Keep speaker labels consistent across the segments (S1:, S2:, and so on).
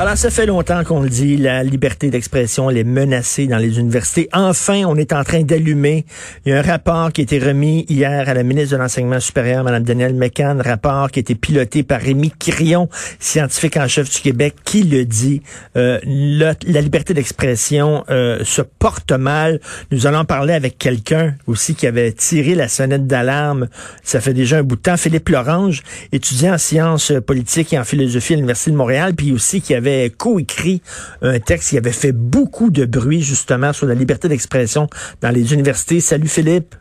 S1: Alors, ça fait longtemps qu'on le dit, la liberté d'expression, elle est menacée dans les universités. Enfin, on est en train d'allumer. Il y a un rapport qui a été remis hier à la ministre de l'Enseignement supérieur, Mme Danielle McCann, rapport qui a été piloté par Rémi Crillon, scientifique en chef du Québec, qui le dit. Euh, la, la liberté d'expression euh, se porte mal. Nous allons parler avec quelqu'un aussi qui avait tiré la sonnette d'alarme. Ça fait déjà un bout de temps. Philippe Lorange, étudiant en sciences politiques et en philosophie à l'Université de Montréal, puis aussi qui avait coécrit un texte qui avait fait beaucoup de bruit justement sur la liberté d'expression dans les universités. Salut Philippe.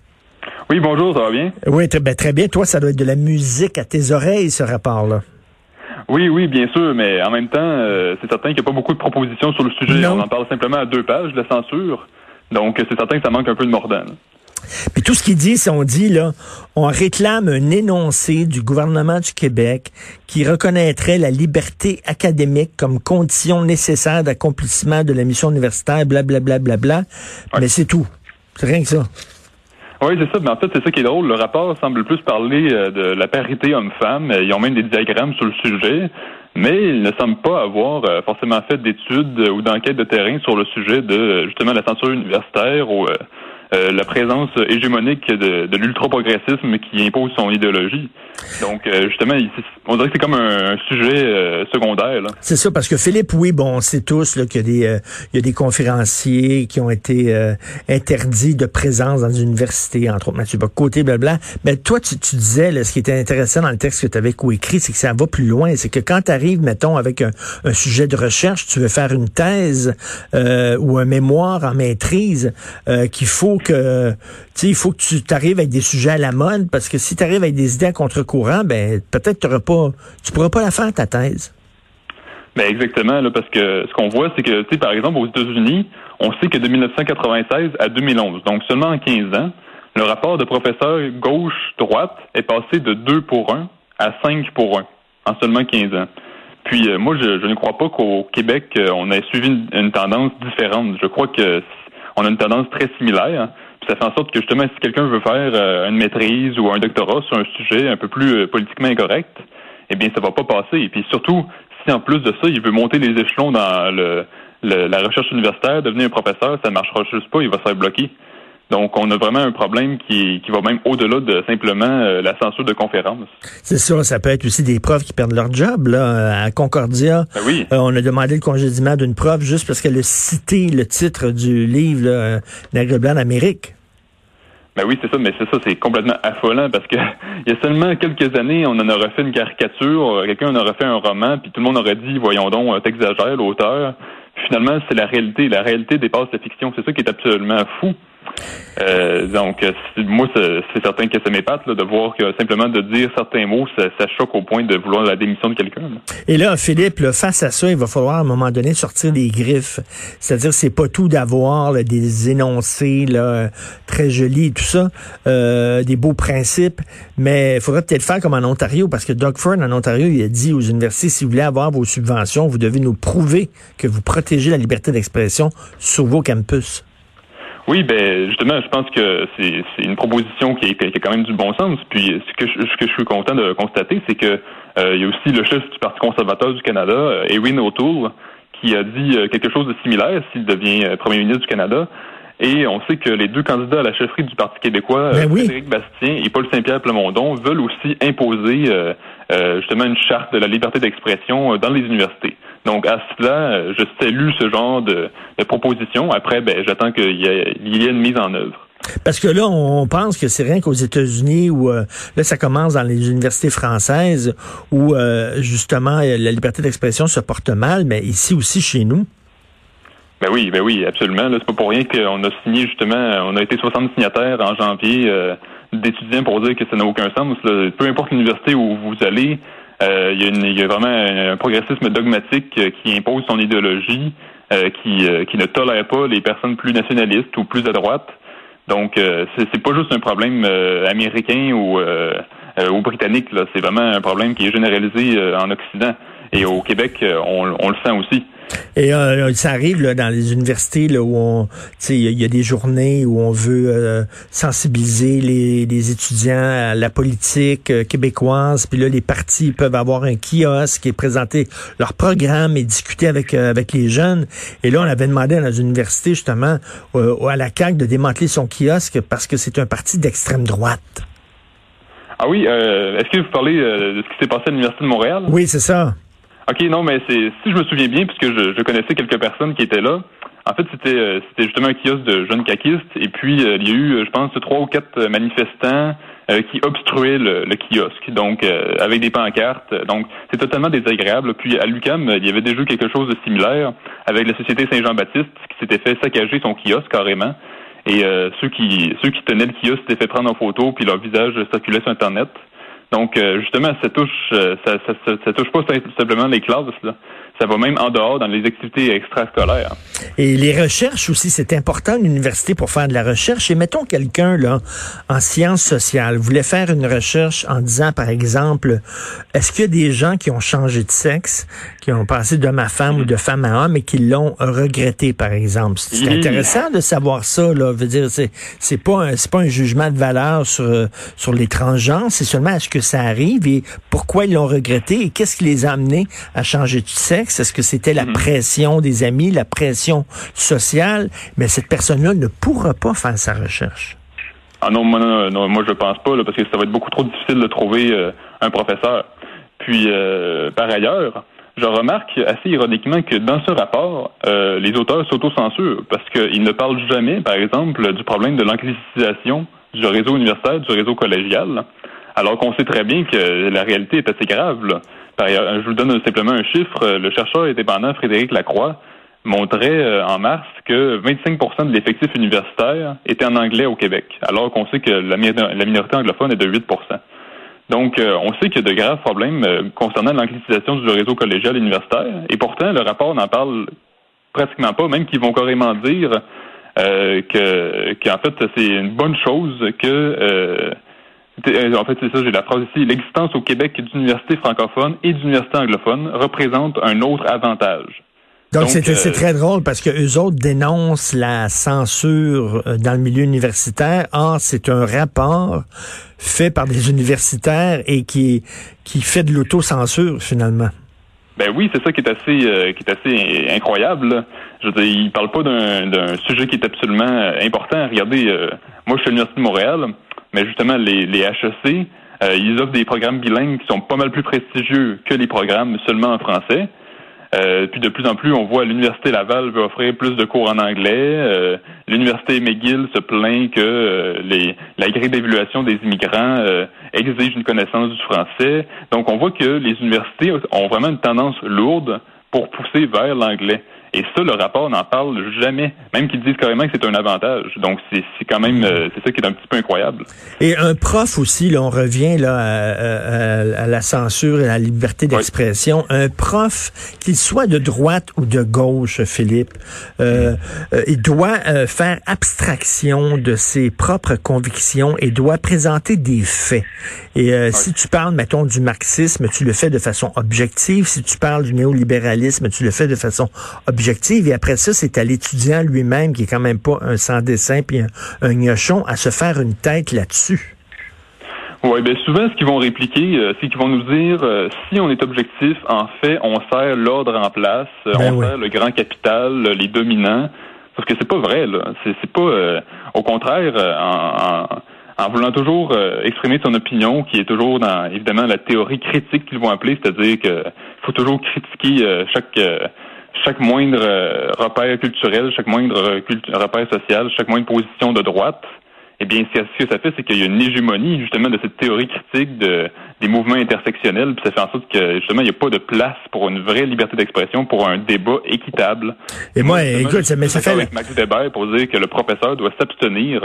S2: Oui, bonjour, ça va bien?
S1: Oui, très, ben, très bien. Toi, ça doit être de la musique à tes oreilles, ce rapport-là.
S2: Oui, oui, bien sûr, mais en même temps, euh, c'est certain qu'il n'y a pas beaucoup de propositions sur le sujet.
S1: Non.
S2: On en parle simplement à deux pages de la censure. Donc, c'est certain que ça manque un peu de mordant.
S1: Puis tout ce qu'il dit, c'est on dit là, on réclame un énoncé du gouvernement du Québec qui reconnaîtrait la liberté académique comme condition nécessaire d'accomplissement de la mission universitaire, blablabla, bla, bla, bla, mais c'est tout. C'est rien que ça.
S2: Oui, c'est ça. Mais en fait, c'est ça qui est drôle. Le rapport semble plus parler euh, de la parité homme-femme. Euh, Ils ont même des diagrammes sur le sujet. Mais ils ne semblent pas avoir euh, forcément fait d'études ou d'enquêtes de terrain sur le sujet de justement la censure universitaire ou euh, la présence hégémonique de, de l'ultra-progressisme qui impose son idéologie. Donc, euh, justement, on dirait que c'est comme un, sujet euh, secondaire.
S1: C'est ça, parce que Philippe, oui, bon, on sait tous qu'il y, a des, euh, il y a des conférenciers qui ont été euh, interdits de présence dans les universités, entre autres Mathieu Bocoté, blablabla. Mais toi, tu, disais, là, ce qui était intéressant dans le texte que tu avais coécrit, c'est que ça va plus loin. C'est que quand tu arrives, mettons, avec un, un sujet de recherche, tu veux faire une thèse ou un mémoire en maîtrise, qu'il faut tu sais, il faut que tu t'arrives avec des sujets à la mode, parce que si tu arrives avec des idées à contre-courant, ben peut-être t'auras pas, tu pourras pas la faire ta thèse.
S2: Ben exactement, là, parce que ce qu'on voit, c'est que, tu par exemple, aux États-Unis, on sait que de 1996 à 2011, donc seulement en 15 ans, le rapport de professeur gauche-droite est passé de 2 pour 1 à 5 pour 1 en seulement 15 ans. Puis euh, moi, je, ne crois pas qu'au Québec, euh, on ait suivi une, une tendance différente. Je crois que on a une tendance très similaire. Puis ça fait en sorte que justement, si quelqu'un veut faire euh, une maîtrise ou un doctorat sur un sujet un peu plus euh, politiquement incorrect, eh bien, ça va pas passer. Et puis surtout, si en plus de ça, il veut monter les échelons dans le, le- la recherche universitaire, devenir un professeur, ça ne marchera juste pas, il va se faire bloquer. Donc, on a vraiment un problème qui, qui va même au-delà de simplement euh, la censure de conférences.
S1: C'est ça, ça peut être aussi des profs qui perdent leur job. Là. À Concordia,
S2: Ben oui.
S1: euh, on a demandé le congédiement d'une prof juste parce qu'elle a cité le titre du livre là, euh, Nègre blanc d'Amérique.
S2: Ben oui, c'est ça, mais c'est ça, c'est complètement affolant parce que il y a seulement quelques années, on en aurait fait une caricature, euh, quelqu'un en aurait fait un roman, puis tout le monde aurait dit, voyons donc, euh, t'exagères, l'auteur. Finalement, c'est la réalité. La réalité dépasse la fiction. C'est ça qui est absolument fou. Euh, donc, euh, moi, c'est certain que ça m'épate de voir que simplement de dire certains mots, ça, ça choque au point de vouloir la démission de quelqu'un.
S1: Et là, Philippe, là, face à ça, il va falloir à un moment donné sortir des griffes. C'est-à-dire, c'est pas tout d'avoir des énoncés là, très jolis et tout ça, euh, des beaux principes, mais il faudrait peut-être faire comme en Ontario, parce que Doug Ford, en Ontario, il a dit aux universités, si vous voulez avoir vos subventions, vous devez nous prouver que vous protégez la liberté d'expression sur vos campus.
S2: Oui, ben justement, je pense que c'est une proposition qui, qui a quand même du bon sens. Puis ce que je, ce que je suis content de constater, c'est que euh, il y a aussi le chef du Parti conservateur du Canada, euh, Erin O'Toole, qui a dit euh, quelque chose de similaire s'il devient euh, premier ministre du Canada. Et on sait que les deux candidats à la chefferie du Parti québécois,
S1: Ben oui.
S2: Frédéric Bastien et Paul Saint-Pierre Plamondon, veulent aussi imposer euh, euh, justement une charte de la liberté d'expression dans les universités. Donc à cela, euh, je salue ce genre de, de proposition. Après, ben, j'attends qu'il y, ait- il y ait une mise en œuvre.
S1: Parce que là, on pense que c'est rien qu'aux États-Unis où euh, là, ça commence dans les universités françaises où euh, justement la liberté d'expression se porte mal, mais ici aussi chez nous.
S2: Ben oui, ben oui, absolument. C'est pas pour rien qu'on a signé justement, on a été 60 signataires en janvier euh, d'étudiants pour dire que ça n'a aucun sens. Peu importe l'université où vous allez, euh, il, y a vraiment un, progressisme dogmatique euh, qui impose son idéologie, qui, qui ne tolère pas les personnes plus nationalistes ou plus à droite. Donc, c'est pas juste un problème américain ou, ou britannique. C'est vraiment un problème qui est généralisé en Occident. Et au Québec, on, on le sent aussi.
S1: Et euh, ça arrive là, dans les universités là, où on, il y, a des journées où on veut euh, sensibiliser les, étudiants à la politique euh, québécoise. Puis là, les partis peuvent avoir un kiosque et présenter leur programme et discuter avec avec les jeunes. Et là, on avait demandé à nos universités justement à la CAQ de démanteler son kiosque parce que c'est un parti d'extrême droite.
S2: Ah oui, est-ce que vous parlez de ce qui s'est passé à l'Université de Montréal?
S1: Oui, c'est ça.
S2: OK, non, mais c'est si je me souviens bien, puisque je, je connaissais quelques personnes qui étaient là, en fait, c'était euh, c'était justement un kiosque de jeunes caquistes, et puis euh, il y a eu, je pense, trois ou quatre manifestants euh, qui obstruaient le, kiosque, donc avec des pancartes. Donc, c'est totalement désagréable. Puis à l'UCAM, il y avait déjà eu quelque chose de similaire avec la Société Saint-Jean-Baptiste qui s'était fait saccager son kiosque carrément. Et ceux qui ceux qui tenaient le kiosque s'étaient fait prendre en photo, puis leur visage circulait sur Internet. Donc, euh, justement, ça touche, euh, ça, ça, ça, touche pas simplement les classes. Là ça va même en dehors dans les activités extrascolaires.
S1: Et les recherches aussi, c'est important l'université pour faire de la recherche. Et mettons quelqu'un là en sciences sociales voulait faire une recherche en disant par exemple, est-ce qu'il y a des gens qui ont changé de sexe, qui ont passé d'homme à femme ou de femme à homme et qui l'ont regretté par exemple. C'est intéressant de savoir ça là. Veut dire c'est c'est pas c'est pas un jugement de valeur sur sur les transgenres, c'est seulement est-ce que ça arrive et pourquoi ils l'ont regretté et qu'est-ce qui les a amenés à changer de sexe? Est-ce que c'était la mhm. pression des amis, la pression sociale? Mais cette personne-là ne pourra pas faire sa recherche.
S2: Ah non, moi, non, moi je pense pas, parce que ça va être beaucoup trop difficile de trouver euh, un professeur. Puis, euh, par ailleurs, je remarque assez ironiquement que dans ce rapport, euh, les auteurs s'autocensurent parce qu'ils ne parlent jamais, par exemple, du problème de l'anglicisation du réseau universitaire, du réseau collégial, alors qu'on sait très bien que la réalité est assez grave. Là. Je vous donne simplement un chiffre. Le chercheur indépendant Frédéric Lacroix montrait euh, en mars que 25% de l'effectif universitaire était en anglais au Québec, alors qu'on sait que la minorité anglophone est de 8% donc, euh, on sait qu'il y a de graves problèmes euh, concernant l'anglicisation du réseau collégial universitaire, et pourtant, le rapport n'en parle pratiquement pas, même qu'ils vont carrément dire que qu'en fait, c'est une bonne chose que euh, en fait, c'est ça, j'ai la phrase ici. L'existence au Québec d'universités francophones et d'universités anglophones représente un autre avantage.
S1: Donc, c'est euh, très drôle parce que eux autres dénoncent la censure euh, dans le milieu universitaire. Or, c'est un rapport fait par des universitaires et qui, qui fait de l'autocensure finalement.
S2: Ben oui, c'est ça qui est assez qui est assez incroyable. Je veux dire, ils parlent pas d'un sujet qui est absolument important. Regardez, moi je suis à l'Université de Montréal mais justement, les, les HEC, euh, ils offrent des programmes bilingues qui sont pas mal plus prestigieux que les programmes seulement en français. Euh, puis de plus en plus, on voit l'université Laval veut offrir plus de cours en anglais. Euh, l'université McGill se plaint que les, la grille d'évaluation des immigrants exige une connaissance du français. Donc, on voit que les universités ont vraiment une tendance lourde pour pousser vers l'anglais. Et ça, le rapport n'en parle jamais, même qu'ils disent carrément que c'est un avantage. Donc, c'est quand même, euh, c'est ça qui est un petit peu incroyable.
S1: Et un prof aussi, là, on revient là à, la censure et à la liberté d'expression. Un prof, qu'il soit de droite ou de gauche, Philippe, euh, euh il doit euh, faire abstraction de ses propres convictions et doit présenter des faits. Et si tu parles, mettons, du marxisme, tu le fais de façon objective. Si tu parles du néolibéralisme, tu le fais de façon objective et après ça, c'est à l'étudiant lui-même, qui est quand même pas un sans-dessin puis un, un gnochon, à se faire une tête là-dessus.
S2: Oui, bien souvent, ce qu'ils vont répliquer, euh, c'est qu'ils vont nous dire euh, si on est objectif, en fait, on sert l'ordre en place, euh, ben on sert le grand capital, les dominants. Parce que c'est pas vrai, là. C'est pas. au contraire, en, en, voulant toujours exprimer son opinion, qui est toujours dans évidemment la théorie critique qu'ils vont appeler, c'est-à-dire qu'il faut toujours critiquer chaque chaque moindre euh, repère culturel, chaque moindre euh, repère social, chaque moindre position de droite, eh bien, ce que ça fait, c'est qu'il y a une hégémonie justement de cette théorie critique de des mouvements intersectionnels, puis ça fait en sorte que justement il n'y a pas de place pour une vraie liberté d'expression, pour un débat équitable.
S1: Et moi, écoute, ça, mais ça fait
S2: avec Max Weber pour dire que le professeur doit s'abstenir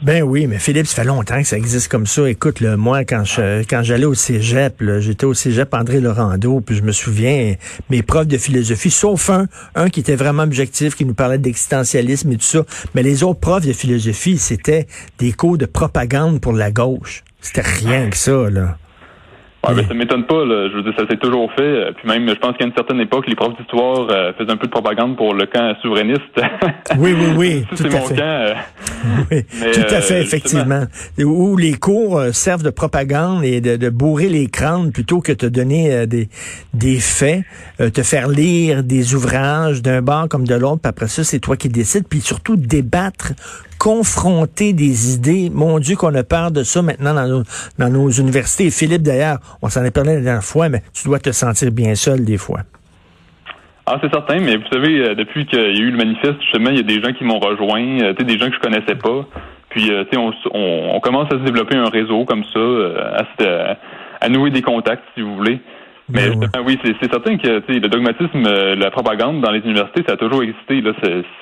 S1: Ben oui, mais Philippe, ça fait longtemps que ça existe comme ça. Écoute, moi, quand je quand j'allais au cégep, j'étais au cégep André Laurando, puis je me souviens, mes profs de philosophie, sauf un, un qui était vraiment objectif, qui nous parlait d'existentialisme et tout ça, mais les autres profs de philosophie, c'était des cours de propagande pour la gauche. C'était rien que ça, là.
S2: Ouais, mais ça m'étonne pas. Là. Je veux dire, ça s'est toujours fait. Euh, puis même, je pense qu'à une certaine époque, les profs d'histoire euh, faisaient un peu de propagande pour le camp souverainiste.
S1: Oui, oui, oui.
S2: c'est mon camp. Euh.
S1: oui, tout à fait, effectivement. Où les cours servent de propagande et de, de, bourrer les crânes plutôt que de te donner des, des faits, te faire lire des ouvrages d'un bord comme de l'autre, puis après ça, c'est toi qui décides, puis surtout débattre confronter des idées. Mon Dieu, qu'on a peur de ça maintenant dans nos, universités. Philippe, d'ailleurs, on s'en est parlé la dernière fois, mais tu dois te sentir bien seul des fois.
S2: Ah, c'est certain, mais vous savez, euh, depuis qu'il y a eu le manifeste, justement, il y a des gens qui m'ont rejoint, euh, des gens que je connaissais pas. Puis, euh, on, on, on, commence à se développer un réseau comme ça, à nouer des contacts, si vous voulez. Mais ben oui, c'est certain que le dogmatisme, euh, la propagande dans les universités, ça a toujours existé. Là,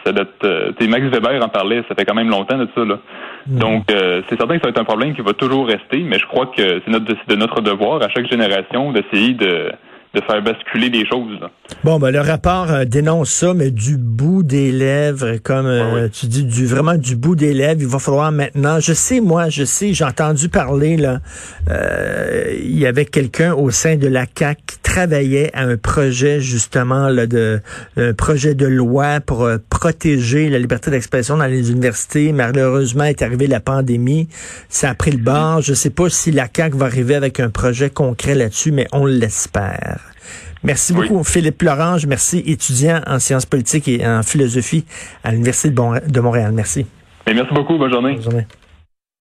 S2: ça date, euh, Max Weber en parlait, ça fait quand même longtemps de ça. Là. Mm. Donc, euh, c'est certain que ça va être un problème qui va toujours rester, mais je crois que c'est notre, de notre devoir à chaque génération d'essayer de de faire basculer des choses.
S1: Bon, ben, le rapport euh, dénonce ça, mais du bout des lèvres, comme euh, tu dis, du vraiment du bout des lèvres, il va falloir maintenant. Je sais, moi, je sais, j'ai entendu parler là. Euh, il y avait quelqu'un au sein de la CAC qui travaillait à un projet justement là, de un projet de loi pour protéger la liberté d'expression dans les universités. Malheureusement, est arrivée la pandémie, ça a pris le bord. Je sais pas si la CAC va arriver avec un projet concret là-dessus, mais on l'espère. Merci beaucoup, Philippe Lorange. Merci, étudiant en sciences politiques et en philosophie à l'Université de Montréal. Merci.
S2: merci beaucoup. Bonne journée.
S1: Bonne journée.